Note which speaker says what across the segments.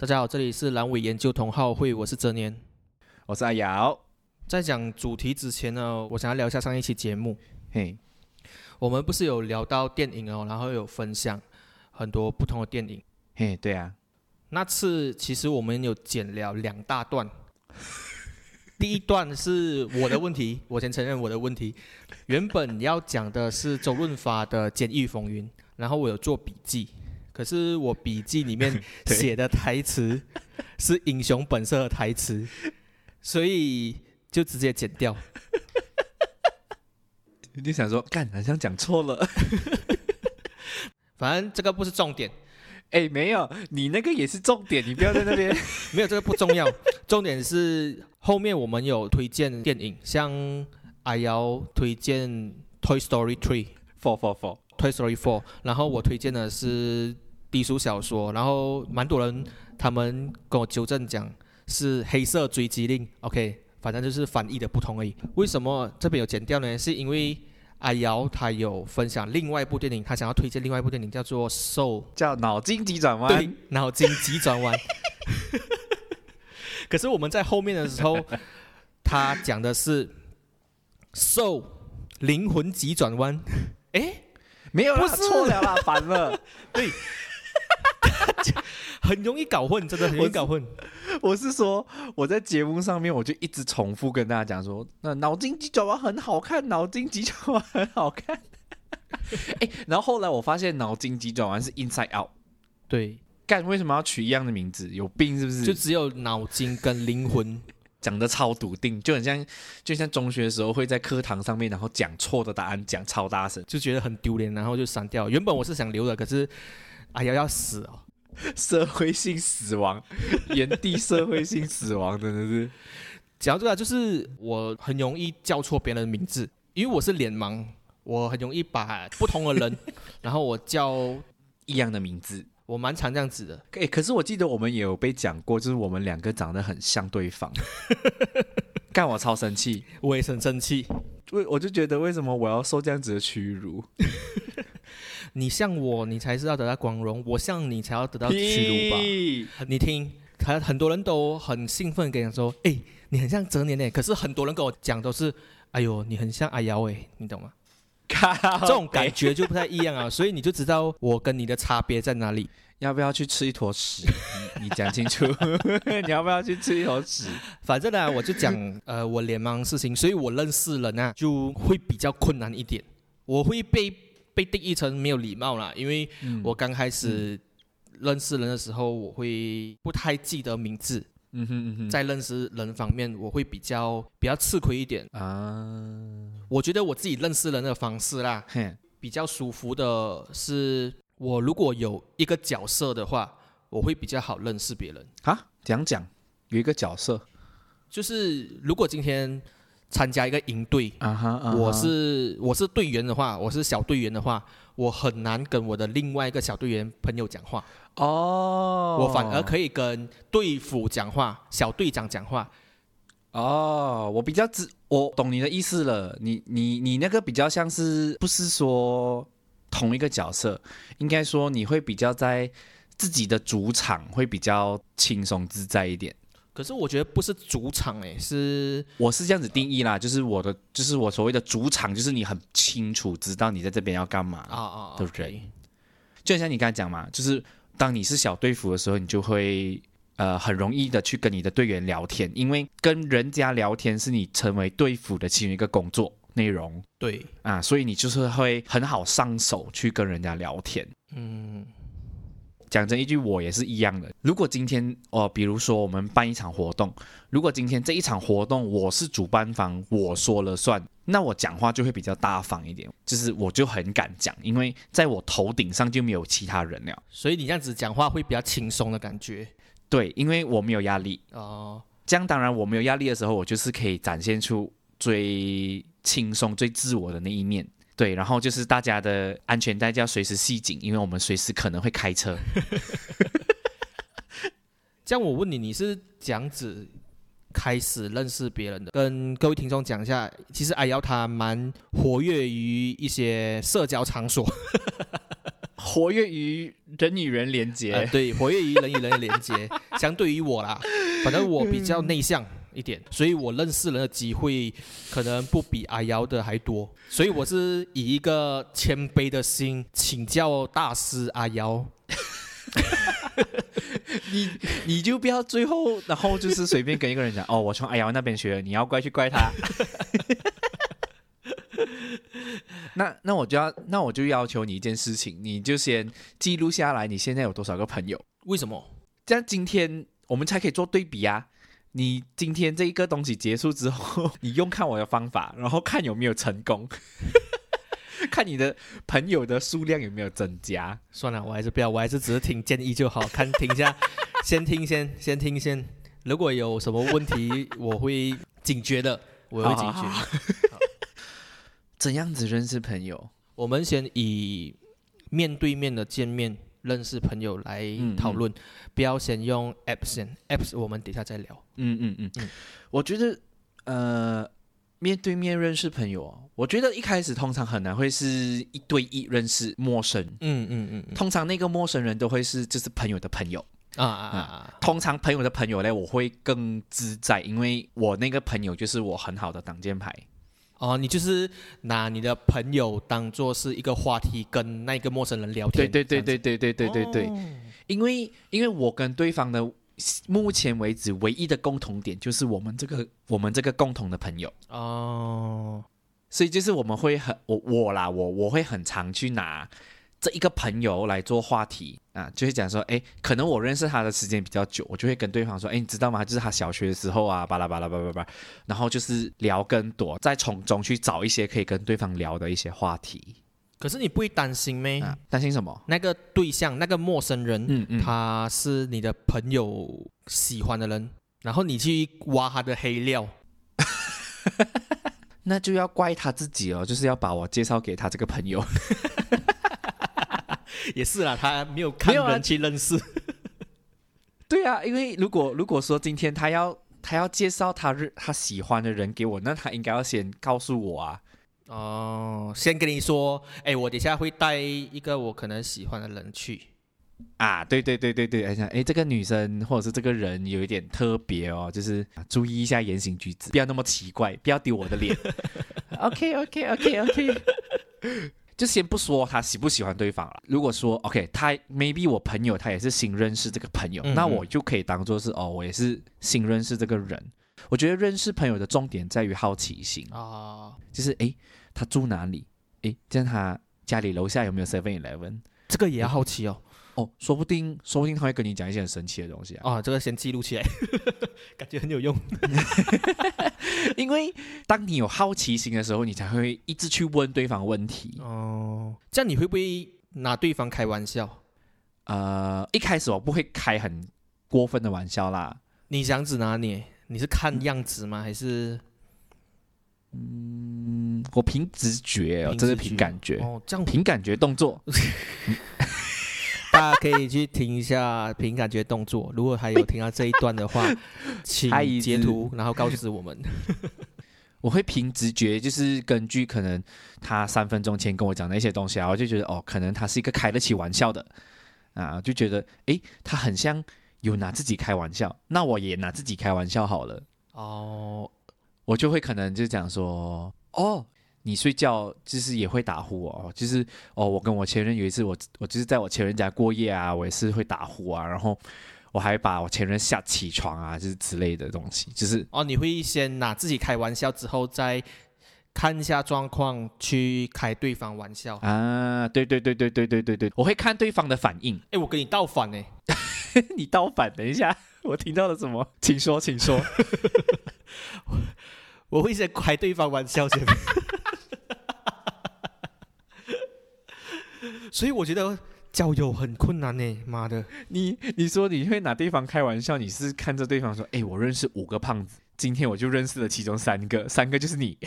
Speaker 1: 大家好，这里是阑尾研究同好会，我是哲年。
Speaker 2: 我是阿瑶。
Speaker 1: 在讲主题之前呢，我想要聊一下上一期节目。
Speaker 2: 嘿，
Speaker 1: 我们不是有聊到电影哦，然后有分享很多不同的电影。
Speaker 2: 嘿，对啊，
Speaker 1: 那次其实我们有剪了两大段。第一段是我的问题，我先承认我的问题。原本要讲的是周润发的《监狱风云》，然后我有做笔记，可是我笔记里面 写的台词是《英雄本色》的台词，所以就直接剪掉。
Speaker 2: 你就想说，干，好像讲错了。
Speaker 1: 反正这个不是重点，
Speaker 2: 哎，没有，你那个也是重点，你不要在那边。
Speaker 1: 没有这个不重要，重点是后面我们有推荐电影，像阿瑶推荐《Toy Story Three》。
Speaker 2: ，Four Four
Speaker 1: Four，Toy Story Four，然后我推荐的是低俗小说，然后蛮多人他们跟我纠正讲是黑色追击令，OK，反正就是翻译的不同而已。为什么这边有剪掉呢？是因为阿瑶他有分享另外一部电影，他想要推荐另外一部电影叫做《Soul》，
Speaker 2: 叫脑筋急转
Speaker 1: 对
Speaker 2: 弯。，
Speaker 1: 脑筋急转弯。可是我们在后面的时候，他讲的是 “soul” 灵魂急转弯，诶，
Speaker 2: 没有啦，
Speaker 1: 不是
Speaker 2: 错了啦，反了。
Speaker 1: 很容易搞混，真的很容易搞混。
Speaker 2: 我是说，我在节目上面我就一直重复跟大家讲说，那脑筋急转弯很好看，脑筋急转弯很好看。哎，然后后来我发现脑筋急转弯是 Inside Out，
Speaker 1: 对，
Speaker 2: 干为什么要取一样的名字？有病是不是？
Speaker 1: 就只有脑筋跟灵魂。
Speaker 2: 讲的超笃定，就很像，就像中学的时候会在课堂上面，然后讲错的答案讲超大声，
Speaker 1: 就觉得很丢脸，然后就删掉。原本我是想留的，可是哎呀要死哦。
Speaker 2: 社会性死亡，原地社会性死亡，真的是。
Speaker 1: 讲到这个啊，就是我很容易叫错别人的名字，因为我是脸盲，我很容易把不同的人，然后我叫
Speaker 2: 一样的名字，
Speaker 1: 我蛮常这样子的。
Speaker 2: 哎、可是我记得我们也有被讲过，就是我们两个长得很像对方，干我超生气，
Speaker 1: 我也很生气。
Speaker 2: 为我就觉得为什么我要受这样子的屈辱？
Speaker 1: 你像我，你才是要得到光荣；我像你，才要得到屈辱吧。你听，他很多人都很兴奋跟你说：“哎，你很像哲年哎。”可是很多人跟我讲都是：“哎呦，你很像阿瑶哎。”你懂吗？这种感觉就不太一样啊，所以你就知道我跟你的差别在哪里。
Speaker 2: 要不要去吃一坨屎？你你讲清楚，你要不要去吃一坨屎？
Speaker 1: 反正呢，我就讲 呃我脸盲的事情，所以我认识人啊就会比较困难一点，我会被被定义成没有礼貌啦，因为
Speaker 2: 嗯。
Speaker 1: 我刚开始认识人的时候，我会不太记得名字，
Speaker 2: 嗯哼嗯哼，
Speaker 1: 在认识人方面，我会比较比较吃亏一点。
Speaker 2: 啊，
Speaker 1: 我觉得我自己认识人的方式啦，
Speaker 2: 嘿，
Speaker 1: 比较舒服的是，我如果有一个角色的话，我会比较好认识别人。
Speaker 2: 啊，讲讲？有一个角色。
Speaker 1: 就是如果今天参加一个营队，
Speaker 2: 啊哈，
Speaker 1: 我是我是队员的话，我是小队员的话，我很难跟我的另外一个小队员朋友讲话，
Speaker 2: 哦，
Speaker 1: 我反而可以跟队副讲话、小队长讲话。
Speaker 2: 哦，我比较知，我懂你的意思了。你你你那个比较像是不是说同一个角色，应该说你会比较在自己的主场会比较轻松自在一点。
Speaker 1: 可是我觉得不是主场诶，是
Speaker 2: 我是这样子定义啦，就是我的，就是我所谓的主场，就是你很清楚知道你在这边要干嘛，
Speaker 1: 啊啊，
Speaker 2: 对不对？就像你刚才讲嘛，就是当你是小队服的时候，你就会呃很容易的去跟你的队员聊天，因为跟人家聊天是你成为队服的其中一个工作内容。
Speaker 1: 对，
Speaker 2: 啊，所以你就是会很好上手去跟人家聊天。
Speaker 1: 嗯，
Speaker 2: 讲真一句，我也是一样的。如果今天哦，比如说我们办一场活动，如果今天这一场活动我是主办方，我说了算，那我讲话就会比较大方一点，就是我就很敢讲，因为在我头顶上就没有其他人了。
Speaker 1: 所以你这样子讲话会比较轻松的感觉
Speaker 2: 对，因为我没有压力。
Speaker 1: 哦。
Speaker 2: 这样当然我没有压力的时候，我就是可以展现出最轻松、最自我的那一面。对，然后就是大家的安全带就要随时系紧，因为我们随时可能会开车。
Speaker 1: 这样我问你，你是这样子开始认识别人的？跟各位听众讲一下，其实阿瑶他蛮活跃于一些社交场所，
Speaker 2: 活跃于人与人连接。
Speaker 1: 呃，对，活跃于人与人的连接。相对于我啦，反正我比较内向一点，所以我认识人的机会可能不比阿瑶的还多。所以我是以一个谦卑的心请教大师阿瑶。
Speaker 2: 你你就不要最后，然后就是随便跟一个人讲哦，我从阿瑶那边学的，你要怪去怪他。那那我就要那我就要求你一件事情，你就先记录下来，你现在有多少个朋友？
Speaker 1: 为什么？
Speaker 2: 这样今天我们才可以做对比啊！你今天这一个东西结束之后，你用看我的方法，然后看有没有成功，看你的朋友的数量有没有增加。
Speaker 1: 算了，我还是不要，我还是只是听建议就好。看听一下，先听先，先听先。如果有什么问题，我会警觉的，我会警觉。
Speaker 2: 好好 怎样子认识朋友？
Speaker 1: 我们先以面对面的见面认识朋友来
Speaker 2: 嗯
Speaker 1: 讨论，不要先用 app 先，apps 我们等一下再聊。
Speaker 2: 嗯嗯嗯
Speaker 1: 嗯
Speaker 2: 我觉得呃，面对面认识朋友哦，我觉得一开始通常很难会是一对一认识陌生，
Speaker 1: 嗯嗯嗯嗯
Speaker 2: 通常那个陌生人都会是就是朋友的朋友。
Speaker 1: 啊啊啊啊！
Speaker 2: 通常朋友的朋友呢，我会更自在，因为我那个朋友就是我很好的挡箭牌。
Speaker 1: 哦，你就是拿你的朋友当做是一个话题，跟那个陌生人聊天。
Speaker 2: 对对对对对对对对对，
Speaker 1: 哦。
Speaker 2: 因为因为我跟对方的目前为止唯一的共同点就是我们这个我们这个共同的朋友，
Speaker 1: 哦，
Speaker 2: 所以就是我们会很我我啦，我我会很常去拿这一个朋友来做话题啊，就会讲说，哎，可能我认识他的时间比较久，我就会跟对方说，哎，你知道吗？就是他小学的时候啊，巴拉巴拉巴拉巴拉，然后就是聊更多，再从中去找一些可以跟对方聊的一些话题
Speaker 1: 可是你不会担心咩？
Speaker 2: 啊。担心什么？
Speaker 1: 那个对象，那个陌生人，
Speaker 2: 嗯嗯，
Speaker 1: 他是你的朋友喜欢的人，然后你去挖他的黑料。
Speaker 2: 那就要怪他自己哦，就是要把我介绍给他这个朋友。
Speaker 1: 也是啦，他没有看
Speaker 2: 没有啊
Speaker 1: 人去认识。
Speaker 2: 对啊，因为如果如果说今天他要他要介绍他日他喜欢的人给我，那他应该要先告诉我啊。
Speaker 1: 哦，先跟你说，哎，我等一下会带一个我可能喜欢的人去。
Speaker 2: 啊，对对对对对，而且哎，这个女生或者是这个人有一点特别哦，就是啊注意一下言行举止，不要那么奇怪，不要丢我的脸。OK OK OK OK，就先不说他喜不喜欢对方了。如果说 OK，他 maybe 我朋友他也是新认识这个朋友，
Speaker 1: 嗯嗯
Speaker 2: 那我就可以当做是哦，我也是新认识这个人。我觉得认识朋友的重点在于好奇心，
Speaker 1: 啊，
Speaker 2: 就是诶，他住哪里？诶，这样他家里楼下有没有 Seven Eleven？
Speaker 1: 这个也要好奇哦。
Speaker 2: 哦，说不定，说不定他会跟你讲一些很神奇的东西啊。
Speaker 1: 啊，这个先记录起来，感觉很有用。
Speaker 2: 因为当你有好奇心的时候，你才会一直去问对方问题。
Speaker 1: 哦，这样你会不会拿对方开玩笑？
Speaker 2: 呃，一开始我不会开很过分的玩笑啦，
Speaker 1: 你想指哪里，你是看样子吗？还是
Speaker 2: 嗯，我凭直觉哦，
Speaker 1: 凭
Speaker 2: 这是凭感觉，
Speaker 1: 哦，这样
Speaker 2: 凭感觉动作。
Speaker 1: 大家可以去听一下凭感觉动作。如果还有听到这一段的话，请截图然后告知我们。
Speaker 2: 我会凭直觉，就是根据可能他三分钟前跟我讲的一些东西啊，我就觉得哦，可能他是一个开得起玩笑的啊，就觉得诶，他很像有拿自己开玩笑，那我也拿自己开玩笑好了。
Speaker 1: 哦，
Speaker 2: 我就会可能就讲说，哦，你睡觉就是也会打呼哦，就是哦，我跟我前任有一次我，我就是在我前任家过夜啊，我也是会打呼啊，然后我还把我前任吓起床啊，就是之类的东西，就是
Speaker 1: 哦，你会先拿自己开玩笑，之后再看一下状况去开对方玩笑。
Speaker 2: 啊，对对对对对对对对，我会看对方的反应。
Speaker 1: 哎，我跟你倒反呢。
Speaker 2: 你倒反，等一下，我听到了什么？请说，请说。
Speaker 1: 我会先开对方玩笑先。所以我觉得交友很困难呢，妈的！
Speaker 2: 你你说你会拿对方开玩笑，你是看着对方说，哎，我认识五个胖子，今天我就认识了其中三个，三个就是你。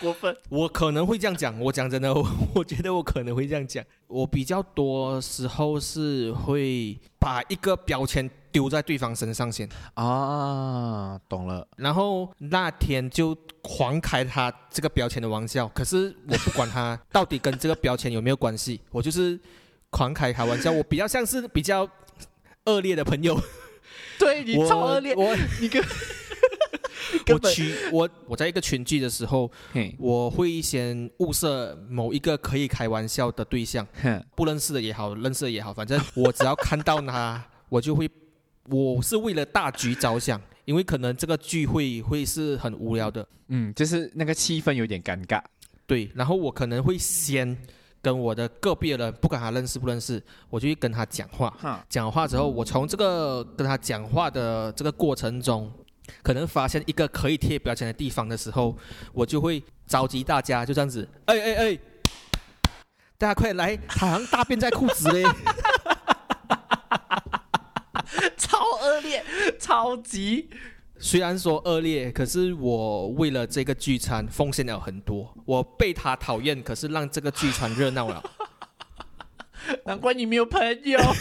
Speaker 2: 过分。
Speaker 1: 我可能会这样讲，我讲真的，我我觉得我可能会这样讲。我比较多时候是会把一个标签丢在对方身上先，
Speaker 2: 啊，懂了。
Speaker 1: 然后那天就狂开他这个标签的玩笑。可是我不管他到底跟这个标签有没有关系，我就是狂开他玩笑。我比较像是比较恶劣的朋友，
Speaker 2: 对你超恶劣，
Speaker 1: 我
Speaker 2: 你跟
Speaker 1: 我
Speaker 2: 根本
Speaker 1: 群我我在一个群聚的时候，
Speaker 2: 嘿，
Speaker 1: 我会先物色某一个可以开玩笑的对象。
Speaker 2: 哼，
Speaker 1: 不认识的也好，认识的也好，反正我只要看到他，我就会，我是为了大局着想，因为可能这个聚会会是很无聊的，
Speaker 2: 嗯，就是那个气氛有点尴尬。
Speaker 1: 对，然后我可能会先跟我的个别人，不管他认识不认识，我就会跟他讲话，
Speaker 2: 哈，
Speaker 1: 讲话之后，我从这个跟他讲话的这个过程中，可能发现一个可以贴标签的地方的时候，我就会召集大家，就这样子，哎哎哎，大家快来，他好像大便在裤子嘞。
Speaker 2: 超恶劣，超级。
Speaker 1: 虽然说恶劣，可是我为了这个聚餐奉献了很多。我被他讨厌，可是让这个聚餐热闹了。
Speaker 2: 难怪你没有朋友。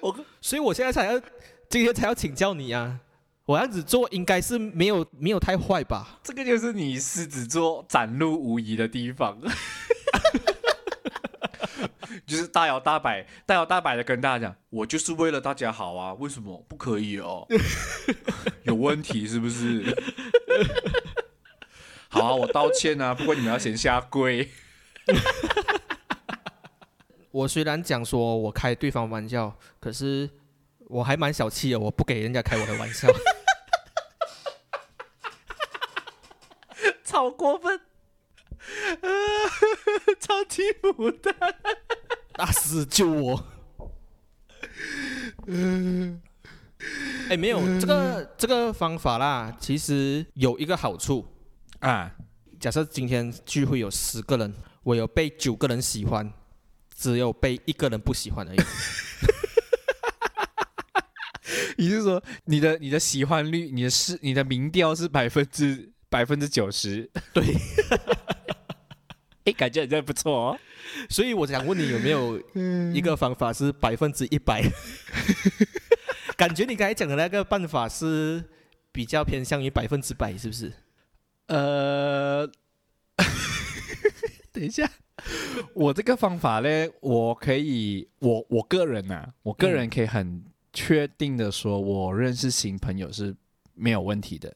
Speaker 1: 我所以我现在才要今天才要请教你啊！我这样子做应该是没有没有太坏吧？
Speaker 2: 这个就是你狮子座展露无遗的地方，就是大摇大摆、大摇大摆的跟大家讲，我就是为了大家好啊，为什么不可以哦？有问题是不是？好啊，我道歉啊，不过你们要先下跪。
Speaker 1: 我虽然讲说我开对方玩笑，可是我还蛮小气的，我不给人家开我的玩笑。
Speaker 2: 超过分，超级牡丹。
Speaker 1: 大师救我！嗯 哎，没有这个这个方法啦，其实有一个好处。
Speaker 2: 啊，
Speaker 1: 假设今天聚会有十个人，我有被九个人喜欢，只有被一个人不喜欢而已。
Speaker 2: 你是说你的你的喜欢率，你的是你的民调是百分之百分之九十？
Speaker 1: 对，
Speaker 2: 哎，感觉好像不错哦。
Speaker 1: 所以我想问你有没有一个方法是百分之一百？感觉你刚才讲的那个办法是比较偏向于百分之百，是不是？
Speaker 2: 呃，等一下，我这个方法呢，我可以，我我个人呐、我个人可以很确定的说，我认识新朋友是没有问题的。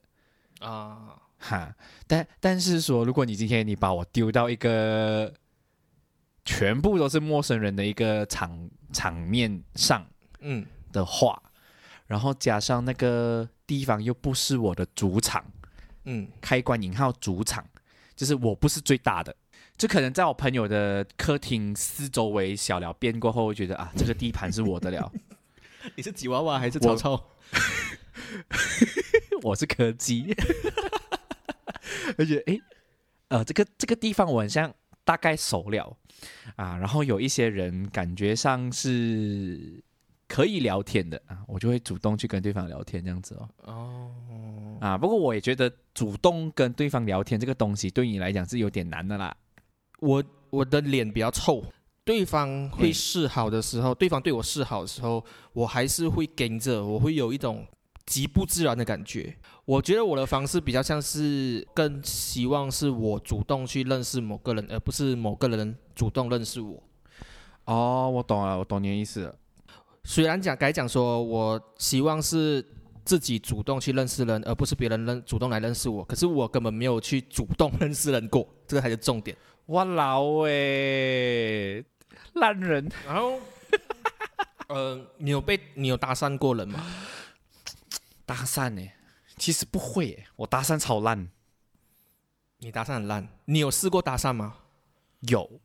Speaker 1: 啊，
Speaker 2: 哈，但但是说，如果你今天你把我丢到一个全部都是陌生人的一个场场面上
Speaker 1: 嗯。
Speaker 2: 的话，然后加上那个地方又不是我的主场，
Speaker 1: 嗯，
Speaker 2: 开关引号主场，就是我不是最大的，就可能在我朋友的客厅四周围小了便过后，会觉得啊，这个地盘是我的了，
Speaker 1: 你是吉娃娃还是曹操？
Speaker 2: 我是柯基，而且诶，呃，这个这个地方我很像大概熟了啊，然后有一些人感觉上是可以聊天的啊，我就会主动去跟对方聊天这样子哦。
Speaker 1: 哦，
Speaker 2: 啊，不过我也觉得主动跟对方聊天这个东西对你来讲是有点难的啦。
Speaker 1: 我我的脸比较臭，对方会示好的时候，对方对我示好的时候，我还是会跟着，我会有一种极不自然的感觉。我觉得我的方式比较像是更希望是我主动去认识某个人，而不是某个人主动认识我。
Speaker 2: 哦，我懂了，我懂你的意思了。
Speaker 1: 虽然讲该讲说，我希望是自己主动去认识人，而不是别人认主动来认识我。可是我根本没有去主动认识人过，这个才是重点。
Speaker 2: 哇老诶，烂人！
Speaker 1: 然后，呃，你有被你有搭讪过人吗？
Speaker 2: 搭讪呢？其实不会耶，我搭讪超烂。
Speaker 1: 你搭讪很烂，你有试过搭讪吗？
Speaker 2: 有，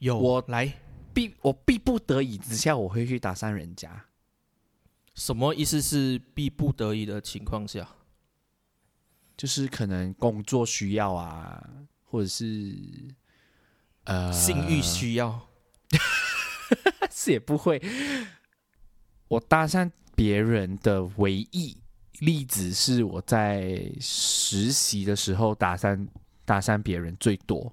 Speaker 1: 有，
Speaker 2: 我
Speaker 1: 来，
Speaker 2: 必我必不得已之下，我会去搭讪人家。
Speaker 1: 什么意思是必不得已的情况下？
Speaker 2: 就是可能工作需要啊，或者是呃
Speaker 1: 性欲需要？
Speaker 2: 是也不会。我搭讪别人的唯一例子是我在实习的时候搭讪搭讪别人最多。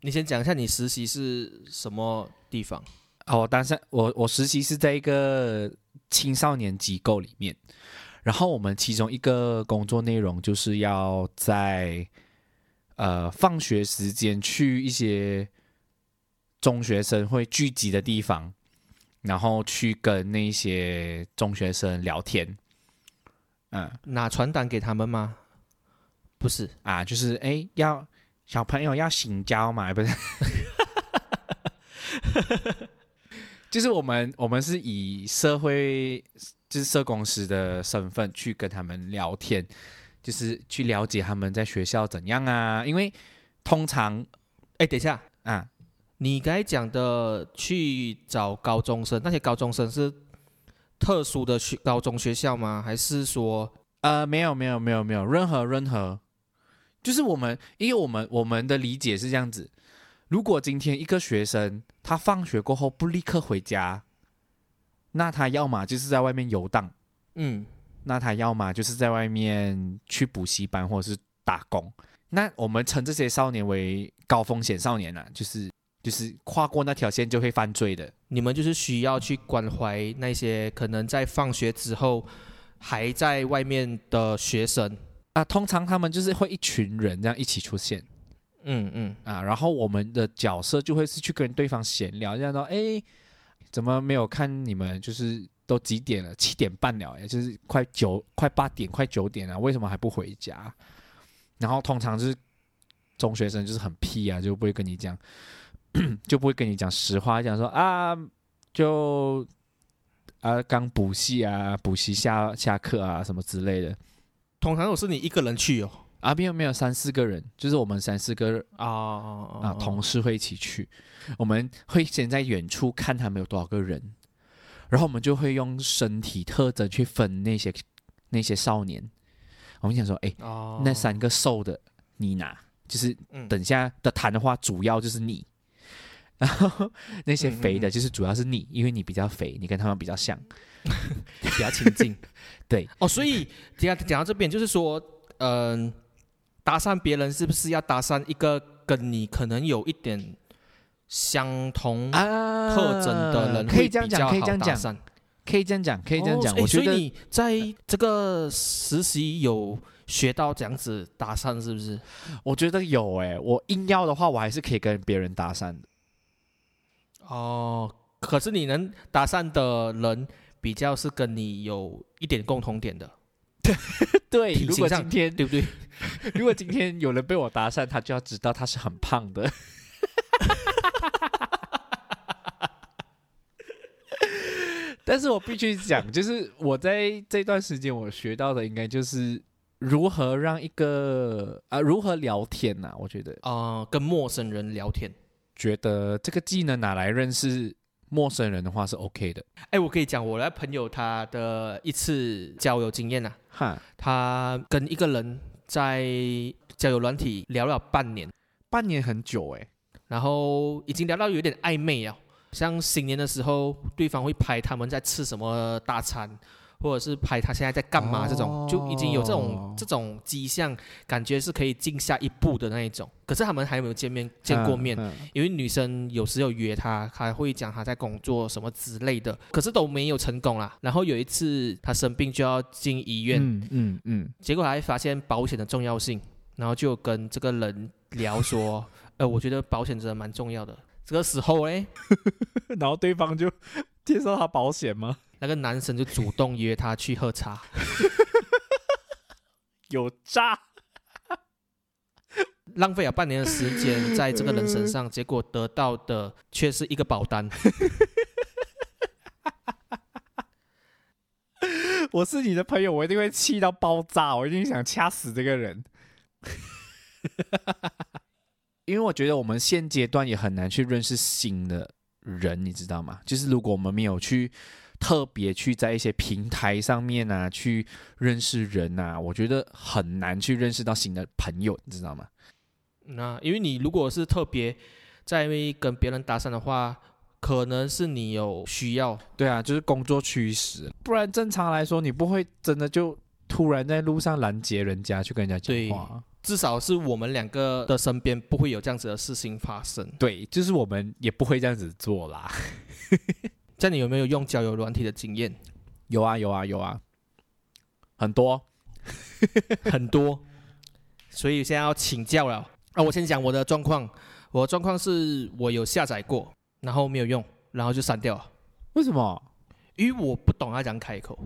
Speaker 1: 你先讲一下你实习是什么地方？
Speaker 2: 哦，我搭讪我我实习是在一个青少年机构里面，然后我们其中一个工作内容就是要在呃放学时间去一些中学生会聚集的地方，然后去跟那些中学生聊天。嗯
Speaker 1: 拿传单给他们吗？不是，
Speaker 2: 啊，就是哎，要小朋友要醒交嘛，不是？就是我们我们是以社会就是社工师的身份去跟他们聊天，就是去了解他们在学校怎样啊。因为通常
Speaker 1: 哎，等一下，
Speaker 2: 啊，
Speaker 1: 你刚才讲的去找高中生，那些高中生是特殊的学高中学校吗？还是说，
Speaker 2: 呃，没有没有没有没有任何任何，就是我们因为我们我们的理解是这样子。如果今天一个学生他放学过后不立刻回家，那他要么就是在外面游荡，
Speaker 1: 嗯，
Speaker 2: 那他要么就是在外面去补习班或者是打工。那我们称这些少年为高风险少年啊，就是就是跨过那条线就会犯罪的。
Speaker 1: 你们就是需要去关怀那些可能在放学之后还在外面的学生。
Speaker 2: 啊，通常他们就是会一群人这样一起出现
Speaker 1: 嗯嗯，
Speaker 2: 啊，然后我们的角色就会是去跟对方闲聊，这样说，哎，怎么没有看你们？就是都几点了？七点半了，也就是快九、快八点、快九点了，为什么还不回家？然后通常就是中学生就是很屁啊，就不会跟你讲，就不会跟你讲实话，讲说啊，就啊刚补习啊，补习下下课啊什么之类的
Speaker 1: 通常都是你一个人去哦。
Speaker 2: 啊，没有没有三四个人，就是我们三四个
Speaker 1: 啊
Speaker 2: 啊同事会一起去，我们会先在远处看他们有多少个人，然后我们就会用身体特征去分那些那些少年。我们想说，哎，
Speaker 1: 哦，
Speaker 2: 那三个瘦的你拿，就是
Speaker 1: 嗯
Speaker 2: 等下的谈的话，主要就是你。然后那些肥的，就是主要是你，因为你比较肥，你跟他们比较像。
Speaker 1: 比较亲近。
Speaker 2: 对
Speaker 1: 哦，所以讲讲到这边，就是说，嗯、搭讪别人是不是要搭讪一个跟你可能有一点相同
Speaker 2: 啊
Speaker 1: 特征的人，
Speaker 2: 可以这样讲，可以这样讲，可以这样讲，可以这样讲。
Speaker 1: 哦
Speaker 2: 我觉得
Speaker 1: 你在这个实习有学到这样子搭讪，是不是？
Speaker 2: 我觉得有诶、我硬要的话，我还是可以跟别人搭讪的。
Speaker 1: 哦，可是你能搭讪的人比较是跟你有一点共同点的，
Speaker 2: 对如果今天
Speaker 1: 对不对？
Speaker 2: 如果今天有人被我搭讪，他就要知道他是很胖的。但是我必须讲，就是我在这段时间我学到的，应该就是如何让一个啊、如何聊天呐、我觉得，
Speaker 1: 呃，跟陌生人聊天。
Speaker 2: 觉得这个技能拿来认识陌生人的话是 OK 的。
Speaker 1: 哎，我可以讲我的朋友他的一次交友经验啊，
Speaker 2: 哈，
Speaker 1: 他跟一个人在交友软体聊了半年，
Speaker 2: 半年很久哎、
Speaker 1: 然后已经聊到有点暧昧啊。像新年的时候，对方会拍他们在吃什么大餐，或者是拍他现在在干嘛，这种、就已经有这种
Speaker 2: 哦
Speaker 1: 这种迹象，感觉是可以进下一步的那一种。可是他们还没有见面见过面，
Speaker 2: 嗯嗯
Speaker 1: 因为女生有时候约他，他会讲他在工作什么之类的，可是都没有成功啦。然后有一次他生病就要进医院，
Speaker 2: 嗯嗯嗯，
Speaker 1: 结果还发现保险的重要性，然后就跟这个人聊说，呃，我觉得保险真的蛮重要的。这个时候嘞，
Speaker 2: 然后对方就介绍他保险吗？
Speaker 1: 那个男生就主动约他去喝茶，
Speaker 2: 有诈。
Speaker 1: 浪费了半年的时间在这个人身上，结果得到的却是一个保单。
Speaker 2: 我是你的朋友，我一定会气到爆炸，我一定想掐死这个人。因为我觉得我们现阶段也很难去认识新的人，你知道吗？就是如果我们没有去特别去在一些平台上面啊去认识人啊，我觉得很难去认识到新的朋友，你知道吗？
Speaker 1: 那因为你如果是特别在跟别人搭讪的话，可能是你有需要，
Speaker 2: 对啊，就是工作驱使，不然正常来说你不会真的就突然在路上拦截人家去跟人家讲话。
Speaker 1: 至少是我们两个的身边不会有这样子的事情发生。
Speaker 2: 对，就是我们也不会这样子做啦。
Speaker 1: 这样你有没有用交友软体的经验？
Speaker 2: 有啊，有啊，有啊，很多
Speaker 1: 很多。所以现在要请教了啊！我先讲我的状况。我的状况是我有下载过，然后没有用，然后就删掉了。
Speaker 2: 为什么？
Speaker 1: 因为我不懂要怎样开口。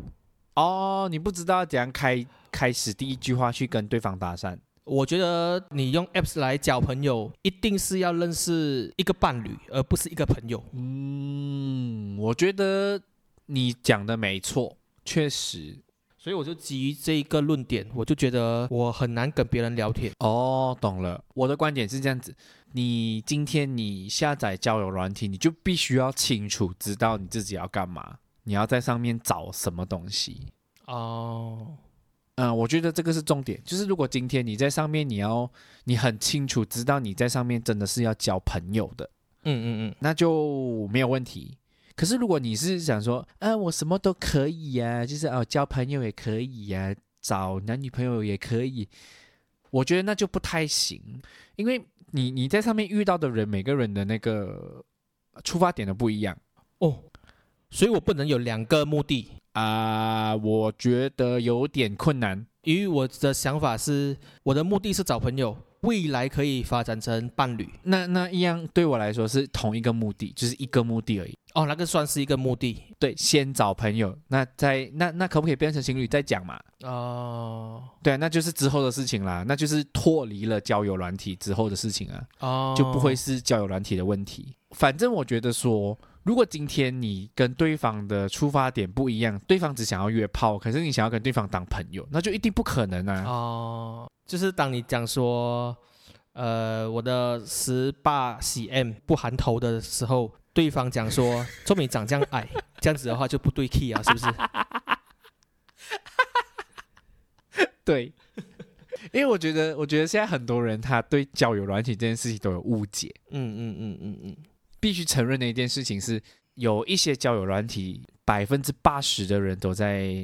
Speaker 2: 哦，你不知道怎样开开始第一句话去跟对方搭讪。
Speaker 1: 我觉得你用 apps 来交朋友，一定是要认识一个伴侣，而不是一个朋友。
Speaker 2: 嗯，我觉得你讲的没错，确实。
Speaker 1: 所以我就基于这一个论点，我就觉得我很难跟别人聊天。
Speaker 2: 哦，懂了。我的观点是这样子：你今天你下载交友软体，你就必须要清楚知道你自己要干嘛，你要在上面找什么东西。
Speaker 1: 哦，
Speaker 2: 嗯，我觉得这个是重点。就是如果今天你在上面，你要你很清楚知道你在上面真的是要交朋友的，
Speaker 1: 嗯嗯嗯，
Speaker 2: 那就没有问题。可是，如果你是想说，啊，我什么都可以呀，就是哦，交朋友也可以呀，找男女朋友也可以，我觉得那就不太行，因为你你在上面遇到的人，每个人的那个出发点都不一样
Speaker 1: 哦，所以我不能有两个目的
Speaker 2: 啊，我觉得有点困难，
Speaker 1: 因为我的想法是，我的目的是找朋友。未来可以发展成伴侣，
Speaker 2: 那那一样对我来说是同一个目的，就是一个目的而已。
Speaker 1: 哦，那个算是一个目的。
Speaker 2: 对，先找朋友，那再那那可不可以变成情侣再讲嘛？
Speaker 1: 哦，
Speaker 2: 对，那就是之后的事情啦，那就是脱离了交友软体之后的事情啊。
Speaker 1: 哦，
Speaker 2: 就不会是交友软体的问题。反正我觉得说。如果今天你跟对方的出发点不一样，对方只想要约炮，可是你想要跟对方当朋友，那就一定不可能啊！
Speaker 1: 哦，就是当你讲说，呃，我的十八 cm 不含头的时候，对方讲说，周美长这样矮，这样子的话就不对 key 啊，是不是？
Speaker 2: 对，因为我觉得，我觉得现在很多人他对交友软体这件事情都有误解。
Speaker 1: 嗯嗯嗯嗯嗯。
Speaker 2: 必须承认的一件事情是，有一些交友软体，百分之八十的人都在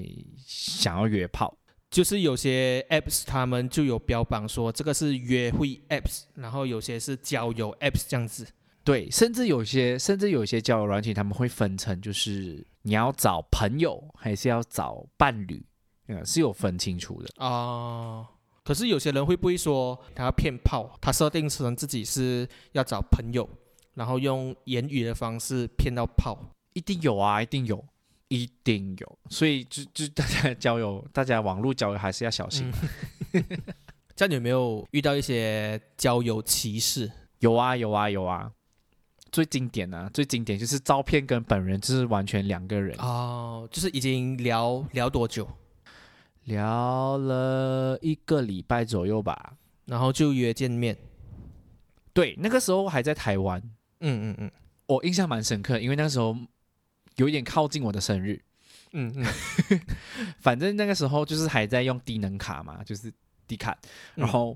Speaker 2: 想要约炮。
Speaker 1: 就是有些 apps 他们就有标榜说这个是约会 apps，然后有些是交友 apps 这样子。
Speaker 2: 对，甚至有些甚至有些交友软体他们会分成，就是你要找朋友还是要找伴侣，嗯，是有分清楚的
Speaker 1: 啊。可是有些人会不会说他要骗炮，他设定成自己是要找朋友？然后用言语的方式骗到炮，
Speaker 2: 一定有啊，一定有，一定有。所以就就大家交友，大家网络交友还是要小心。
Speaker 1: 这样有没有遇到一些交友歧视？
Speaker 2: 有啊，有啊，有啊。最经典啊，最经典就是照片跟本人就是完全两个人
Speaker 1: 哦。就是已经聊聊多久？
Speaker 2: 聊了一个礼拜左右吧，
Speaker 1: 然后就约见面。
Speaker 2: 对，那个时候还在台湾。
Speaker 1: 嗯嗯嗯，
Speaker 2: 我印象蛮深刻，因为那时候有一点靠近我的生日。
Speaker 1: 嗯嗯，
Speaker 2: 反正那个时候就是还在用低能卡嘛，就是低卡。然后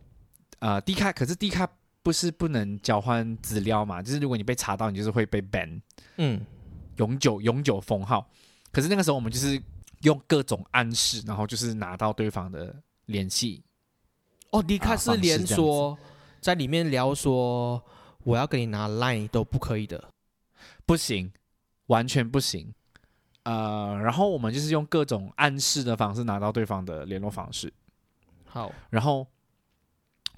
Speaker 2: 呃，低卡可是低卡不是不能交换资料嘛？就是如果你被查到，你就是会被 ban。
Speaker 1: 嗯，
Speaker 2: 永久永久封号。可是那个时候我们就是用各种暗示，然后就是拿到对方的联系。
Speaker 1: 哦，低卡是连说在里面聊说。我要跟你拿 line 都不可以的，
Speaker 2: 不行，完全不行。呃，然后我们就是用各种暗示的方式拿到对方的联络方式。
Speaker 1: 好，
Speaker 2: 然后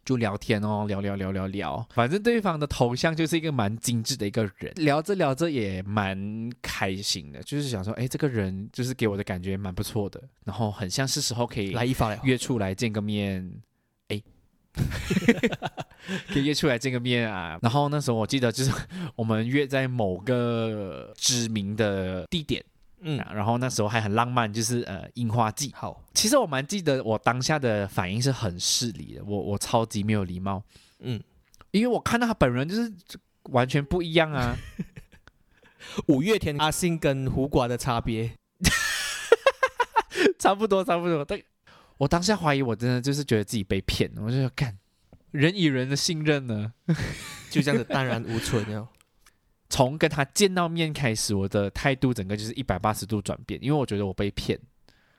Speaker 2: 就聊天哦，聊聊聊聊聊，反正对方的头像就是一个蛮精致的一个人，聊着聊着也蛮开心的，就是想说，哎，这个人就是给我的感觉蛮不错的，然后很像是时候可以
Speaker 1: 来一发
Speaker 2: 约出来见个面。可以约出来见个面啊！然后那时候我记得就是我们约在某个知名的地点，
Speaker 1: 嗯，
Speaker 2: 然后那时候还很浪漫，就是呃樱花季。
Speaker 1: 好，
Speaker 2: 其实我蛮记得我当下的反应是很失礼的，我我超级没有礼貌，
Speaker 1: 嗯，
Speaker 2: 因为我看到他本人就是完全不一样啊。
Speaker 1: 五月天阿信跟胡瓜的差别，
Speaker 2: 差不多差不多，但。我当下怀疑，我真的就是觉得自己被骗，我就干人与人的信任呢，
Speaker 1: 就这样子淡然无存哟。
Speaker 2: 从跟他见到面开始，我的态度整个就是一百八十度转变，因为我觉得我被骗，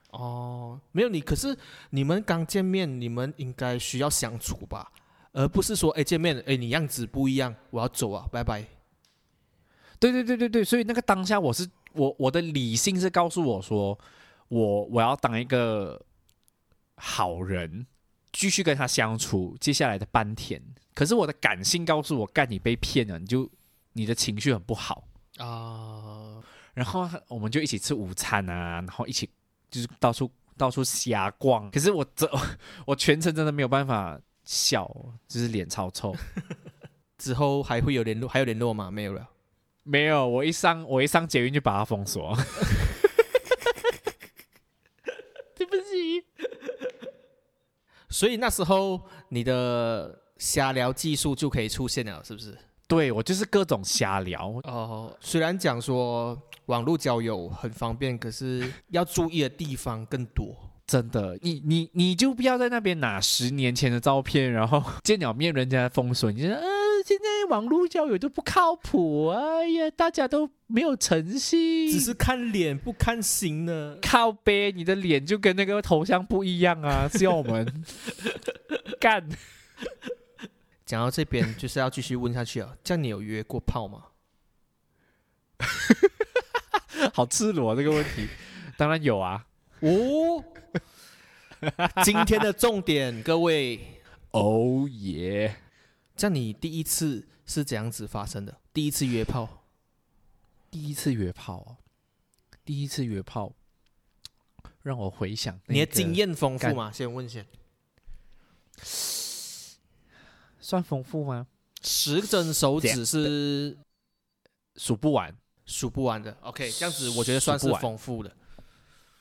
Speaker 1: 哦，没有你，可是你们刚见面，你们应该需要相处吧，而不是说，哎，见面，哎，你样子不一样，我要走啊，拜拜。
Speaker 2: 对对对对对，所以那个当下，我是我我的理性是告诉我说，我我要当一个好人，继续跟他相处接下来的半天。可是我的感性告诉我，干你被骗了，你就你的情绪很不好啊。然后我们就一起吃午餐啊，然后一起。就是到处到处瞎逛，可是我这 我全程真的没有办法笑，就是脸超臭。
Speaker 1: 之后还会有联络，还有联络吗？没有了，
Speaker 2: 没有。我一上我一上捷运就把它封锁。对不起。
Speaker 1: 所以那时候你的瞎聊技术就可以出现了，是不是？
Speaker 2: 对，我就是各种瞎聊。
Speaker 1: 哦，虽然讲说。网络交友很方便，可是要注意的地方更多。
Speaker 2: 真的，你你你就不要在那边拿十年前的照片，然后见了面人家封锁，你说呃，现在网络交友都不靠谱，哎呀，大家都没有诚信，
Speaker 1: 只是看脸不看心呢。
Speaker 2: 靠背，你的脸就跟那个头像不一样啊，是要我们 干。
Speaker 1: 讲到这边就是要继续问下去啊，这样你有约过炮吗？
Speaker 2: 好赤裸这个问题，当然有啊。哦，
Speaker 1: 今天的重点，各位，
Speaker 2: 哦耶！
Speaker 1: 像你第一次是怎样子发生的？第一次约炮，
Speaker 2: 第一次约炮，第一次约炮，让我回想，
Speaker 1: 你的经验丰富吗？先问先，
Speaker 2: 算丰富吗？
Speaker 1: 十根手指是
Speaker 2: 数不完。
Speaker 1: 数不完的，OK，这样子我觉得算是丰富的。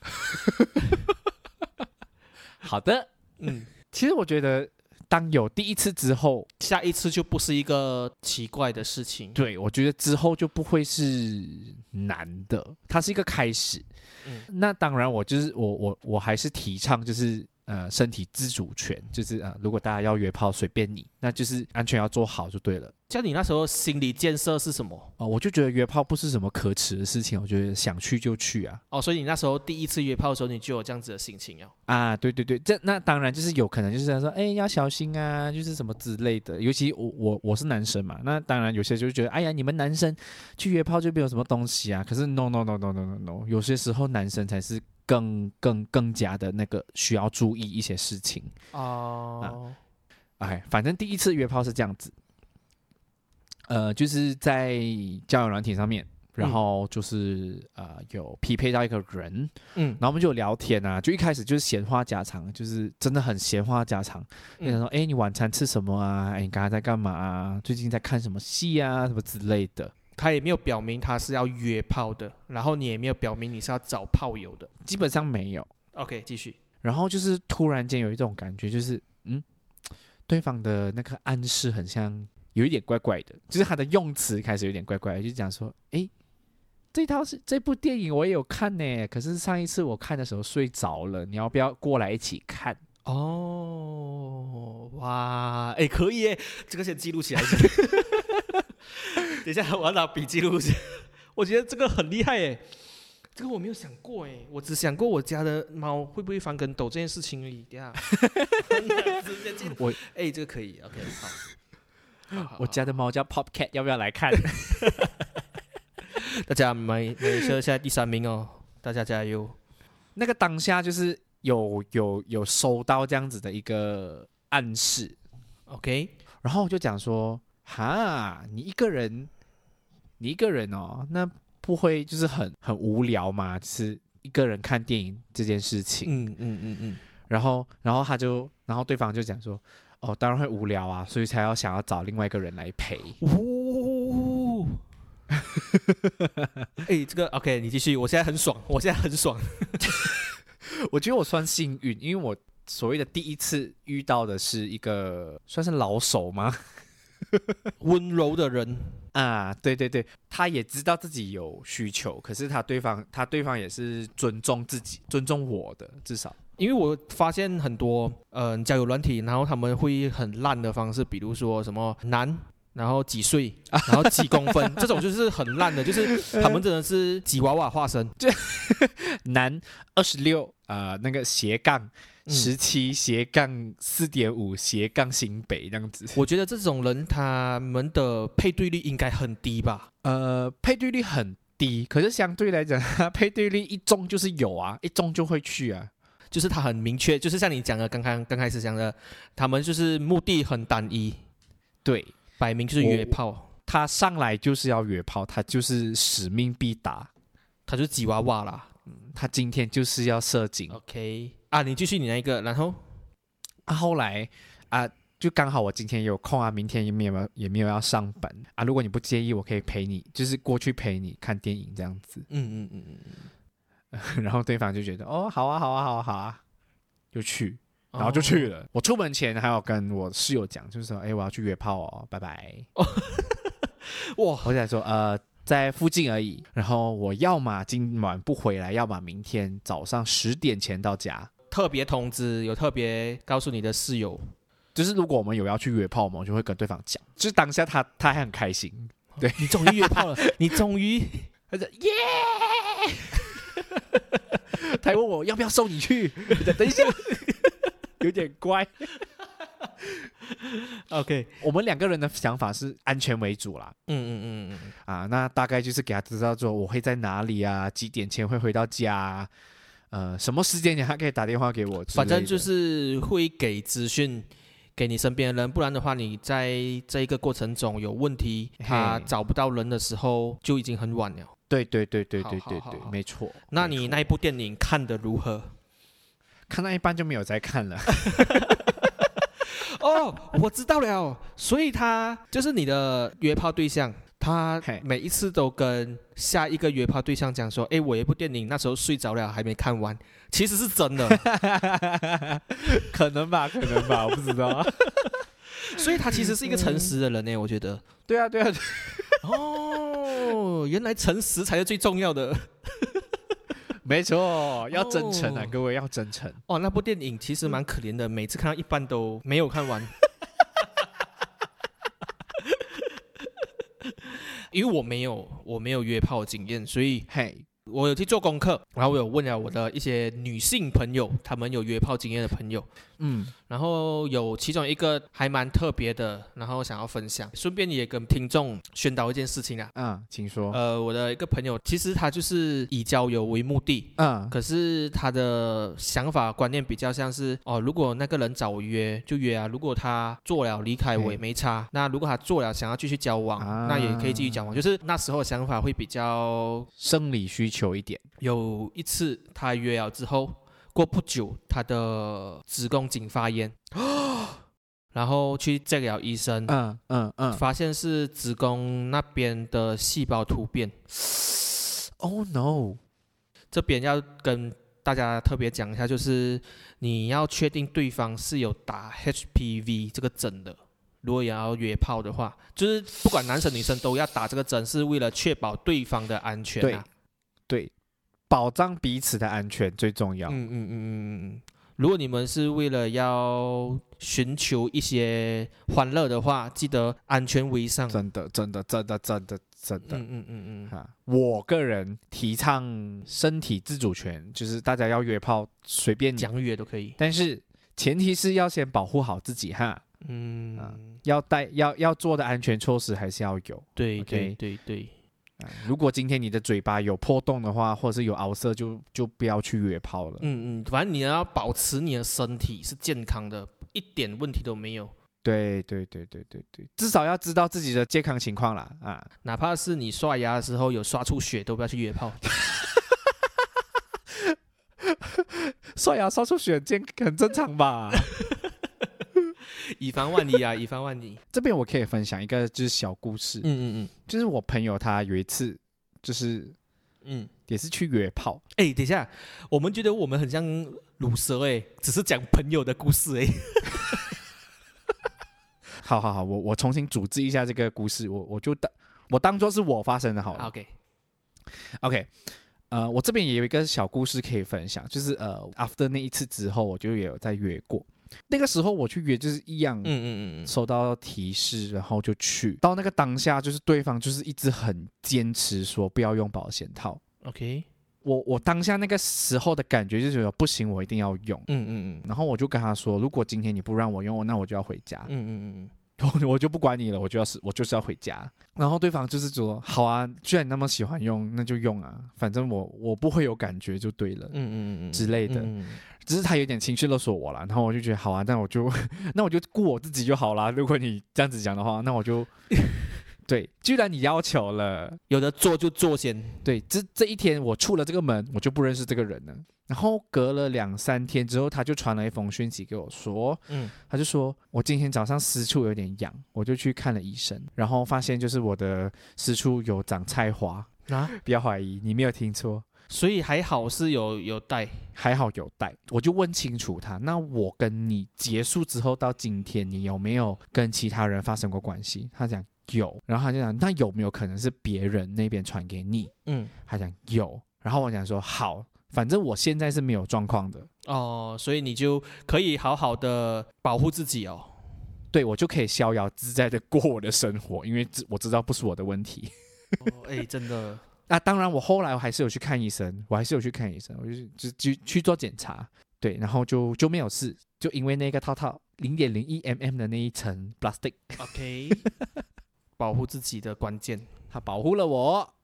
Speaker 2: 好的，嗯，其实我觉得，当有第一次之后，
Speaker 1: 下一次就不是一个奇怪的事情。
Speaker 2: 对，我觉得之后就不会是难的，它是一个开始。嗯，那当然，我就是我我我还是提倡就是。呃，身体自主权就是呃，如果大家要约炮，随便你，那就是安全要做好就对了。
Speaker 1: 像你那时候心理建设是什么
Speaker 2: 啊？我就觉得约炮不是什么可耻的事情，我觉得想去就去啊。
Speaker 1: 哦，所以你那时候第一次约炮的时候，你就有这样子的心情哦。
Speaker 2: 啊，对对对，这那当然就是有可能就是说，哎，要小心啊，就是什么之类的。尤其我我我是男生嘛，那当然有些就觉得，哎呀，你们男生去约炮就没有什么东西啊。可是 no no no no no no no，有些时候男生才是。更更更加的那个需要注意一些事情哦，哎，反正第一次约炮是这样子，呃，就是在交友软体上面，然后就是呃有匹配到一个人，嗯，然后我们就聊天啊，就一开始就是闲话家常，就是真的很闲话家常，那说哎，你晚餐吃什么啊？哎，你刚刚在干嘛啊？最近在看什么戏啊？什么之类的。
Speaker 1: 他也没有表明他是要约炮的，然后你也没有表明你是要找炮友的，
Speaker 2: 基本上没有。
Speaker 1: OK，继续。
Speaker 2: 然后就是突然间有一种感觉，就是嗯，对方的那个暗示很像有一点怪怪的，就是他的用词开始有点怪怪，就讲说，哎，这套是这部电影我也有看呢，可是上一次我看的时候睡着了，你要不要过来一起看？
Speaker 1: 哦，哇，哎，可以耶，这个先记录起来。等一下，我要拿笔记录下。我觉得这个很厉害诶，这个我没有想过诶，我只想过我家的猫会不会翻跟斗这件事情而已。等下，我 哎，这个可以，OK，
Speaker 2: 好。我家的猫叫 Pop Cat，要不要来看？
Speaker 1: 大家美美车现在第三名哦，大家加油。
Speaker 2: 那个当下就是有有有收到这样子的一个暗示
Speaker 1: ，OK，
Speaker 2: 然后我就讲说。哈，你一个人，你一个人哦，那不会就是很很无聊嘛？就是一个人看电影这件事情。嗯嗯嗯嗯。然后，然后他就，然后对方就讲说，哦，当然会无聊啊，所以才要想要找另外一个人来陪。哦。
Speaker 1: 哎，这个 OK，你继续。我现在很爽，我现在很爽。
Speaker 2: 我觉得我算幸运，因为我所谓的第一次遇到的是一个算是老手吗？
Speaker 1: 温柔的人。
Speaker 2: 啊，对对对，他也知道自己有需求，可是他对方他对方也是尊重自己、尊重我的，至少，
Speaker 1: 因为我发现很多嗯交友软体，然后他们会很烂的方式，比如说什么男，然后几岁，然后几公分，这种就是很烂的，就是他们真的是吉娃娃化身，
Speaker 2: 就男二十六呃那个斜杠
Speaker 1: 嗯
Speaker 2: 十七斜杠四点五斜杠新北这样子。
Speaker 1: 我觉得这种人他们的配对率应该很低吧？
Speaker 2: 呃，配对率很低，可是相对来讲，配对率一中就是有啊，一中就会去啊。
Speaker 1: 就是他很明确，就是像你讲的，刚刚刚开始讲的，他们就是目的很单一，
Speaker 2: 对
Speaker 1: 摆明就是约炮，
Speaker 2: 他上来就是要约炮，他就是使命必达，
Speaker 1: 他就是吉娃娃啦。
Speaker 2: 他今天就是要射精。
Speaker 1: OK 啊，你继续你那一个，然后
Speaker 2: 啊，后来啊，就刚好我今天有空啊，明天也没有也没有要上班啊。如果你不介意，我可以陪你，就是过去陪你看电影这样子。
Speaker 1: 嗯嗯嗯嗯，
Speaker 2: 然后对方就觉得哦，好啊，好啊，好啊，好啊，就去，
Speaker 1: 哦
Speaker 2: 然后就去了。我出门前还有跟我室友讲，就是说，哎，我要去约炮哦，拜拜。
Speaker 1: 哇，
Speaker 2: 我想说，呃，在附近而已。然后我要么今晚不回来，要么明天早上十点前到家。
Speaker 1: 特别通知有特别告诉你的室友，
Speaker 2: 就是如果我们有要去约炮嘛，我就会跟对方讲。就是当下他他还很开心，对。
Speaker 1: 你终于约炮了，你终于
Speaker 2: 他说耶，他还问我要不要送你去，等一下，有点乖。
Speaker 1: OK，
Speaker 2: 我们两个人的想法是安全为主啦，
Speaker 1: 嗯嗯嗯嗯。
Speaker 2: 啊，那大概就是给他知道说我会在哪里啊，几点前会回到家、啊，呃，什么时间点他可以打电话给我
Speaker 1: 反正就是会给资讯给你身边的人，不然的话，你在这一个过程中有问题，他找不到人的时候就已经很晚了。
Speaker 2: 对对对对对
Speaker 1: 好
Speaker 2: 对对，没错。
Speaker 1: 那你那一部电影看的如何？
Speaker 2: 看到一半就没有再看了，
Speaker 1: 哦，我知道了，所以他就是你的约炮对象，他每一次都跟下一个约炮对象讲说：“哎，我有一部电影那时候睡着了，还没看完。”其实是真的，
Speaker 2: 可能吧，可能吧，我不知道。
Speaker 1: 所以他其实是一个诚实的人呢。我觉得，
Speaker 2: 对啊，对啊，
Speaker 1: 哦，原来诚实才是最重要的。
Speaker 2: 没错，要真诚啊，
Speaker 1: 哦
Speaker 2: 各位要真诚。
Speaker 1: 哦，那部电影其实蛮可怜的，每次看到一半都没有看完。因为我没有我没有约炮经验，所以
Speaker 2: 嘿，
Speaker 1: 我有去做功课，然后我有问了我的一些女性朋友，她们有约炮经验的朋友，
Speaker 2: 嗯，
Speaker 1: 然后有其中一个还蛮特别的，然后想要分享，顺便也跟听众宣导一件事情啊。
Speaker 2: 嗯，请说。
Speaker 1: 呃，我的一个朋友，其实他就是以交友为目的，
Speaker 2: 嗯，
Speaker 1: 可是他的想法观念比较像是哦，如果那个人找我约就约啊，如果他做了离开我也没差。那如果他做了想要继续交往，
Speaker 2: 啊
Speaker 1: 那也可以继续交往。就是那时候的想法会比较。
Speaker 2: 生理需求一点。
Speaker 1: 有一次他约了之后，过不久他的子宫颈发炎，然后去见了医生，
Speaker 2: 嗯嗯嗯。
Speaker 1: 发现是子宫那边的细胞突变。
Speaker 2: Oh no！
Speaker 1: 这边要跟大家特别讲一下，就是你要确定对方是有打 HPV 这个针的。如果也要约炮的话，就是不管男生女生都要打这个针，是为了确保对方的安全、啊。
Speaker 2: 对，保障彼此的安全最重要。
Speaker 1: 嗯嗯嗯嗯嗯嗯。如果你们是为了要寻求一些欢乐的话，记得安全为上。
Speaker 2: 真的，真的，真的，真的，真的。
Speaker 1: 嗯嗯嗯嗯，
Speaker 2: 啊，我个人提倡身体自主权，就是大家要约炮随便讲，
Speaker 1: 讲约都可以。
Speaker 2: 但是前提是要先保护好自己哈，
Speaker 1: 嗯，
Speaker 2: 啊要带要要做的安全措施还是要有。
Speaker 1: 对对对对。
Speaker 2: 啊，如果今天你的嘴巴有破洞的话，或者是有凹色，就就不要去约炮了。
Speaker 1: 嗯嗯，反正你要保持你的身体是健康的，一点问题都没有。
Speaker 2: 对对对对对对，至少要知道自己的健康情况啦。啊。
Speaker 1: 哪怕是你刷牙的时候有刷出血，都不要去约炮。
Speaker 2: 刷牙刷出血很健很正常吧？
Speaker 1: 以防万一啊，以防万一。
Speaker 2: 这边我可以分享一个就是小故事，
Speaker 1: 嗯嗯嗯
Speaker 2: 就是我朋友他有一次就是
Speaker 1: 嗯嗯。
Speaker 2: 也是去约炮，
Speaker 1: 哎，等一下，我们觉得我们很像乳蛇哎，只是讲朋友的故事哎。
Speaker 2: 好好好，我我重新组织一下这个故事，我我就当我当做是我发生的好了。OK，OK，呃，我这边也有一个小故事可以分享，就是呃，after 那一次之后，我就也有在约过。那个时候我去约就是一样，
Speaker 1: 嗯嗯嗯嗯，
Speaker 2: 收到提示，然后就去。到那个当下，就是对方就是一直很坚持说不要用保险套。
Speaker 1: OK，
Speaker 2: 我我当下那个时候的感觉就觉得不行，我一定要用。
Speaker 1: 嗯嗯。
Speaker 2: 然后我就跟他说，如果今天你不让我用，那我就要回家。
Speaker 1: 嗯，嗯嗯嗯
Speaker 2: 我我就不管你了，我就要是我就是要回家。然后对方就是说，好啊，既然你那么喜欢用，那就用啊，反正我我不会有感觉就对了。
Speaker 1: 嗯嗯嗯嗯
Speaker 2: 之类的
Speaker 1: 嗯嗯
Speaker 2: 只是他有点情绪勒索我了，然后我就觉得好啊，那我就 那我就顾我自己就好啦。如果你这样子讲的话，那我就 对，既然你要求了，
Speaker 1: 有的做就做先。
Speaker 2: 对，这这一天我出了这个门，我就不认识这个人了。然后隔了两三天之后，他就传了一封讯息给我说，
Speaker 1: 嗯
Speaker 2: 他就说我今天早上私处有点痒，我就去看了医生，然后发现就是我的私处有长菜花，
Speaker 1: 啊，
Speaker 2: 不要怀疑，你没有听错。
Speaker 1: 所以还好是有有带。
Speaker 2: 还好有带，我就问清楚他。那我跟你结束之后到今天，你有没有跟其他人发生过关系？他讲有，然后他就讲那有没有可能是别人那边传给你？
Speaker 1: 嗯
Speaker 2: 他讲有，然后我讲说好，反正我现在是没有状况的，
Speaker 1: 哦，所以你就可以好好的保护自己哦。
Speaker 2: 对我就可以逍遥自在的过我的生活，因为知我知道不是我的问题。
Speaker 1: 哦哎，真的。
Speaker 2: 那当然，我后来我还是有去看医生，我还是有去看医生，我就是就去去做检查，对，然后就就没有事，就因为那个套套零点零一 mm 的那一层
Speaker 1: plastic，OK，保护自己的关键。
Speaker 2: 它保护了我。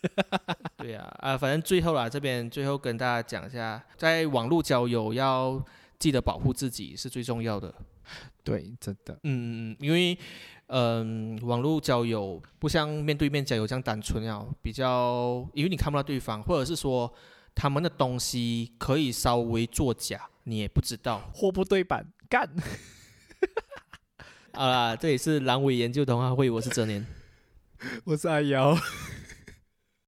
Speaker 1: 对呀、啊，反正最后啦，这边最后跟大家讲一下，在网络交友要记得保护自己是最重要的。
Speaker 2: 对，真的，
Speaker 1: 嗯嗯嗯，因为嗯、网络交友不像面对面交友这样单纯啊，比较因为你看不到对方，或者是说他们的东西可以稍微作假，你也不知道。
Speaker 2: 货不对版，干。
Speaker 1: 好啦，这里是阑尾研究同话会，我是哲年。
Speaker 2: 我是阿瑶。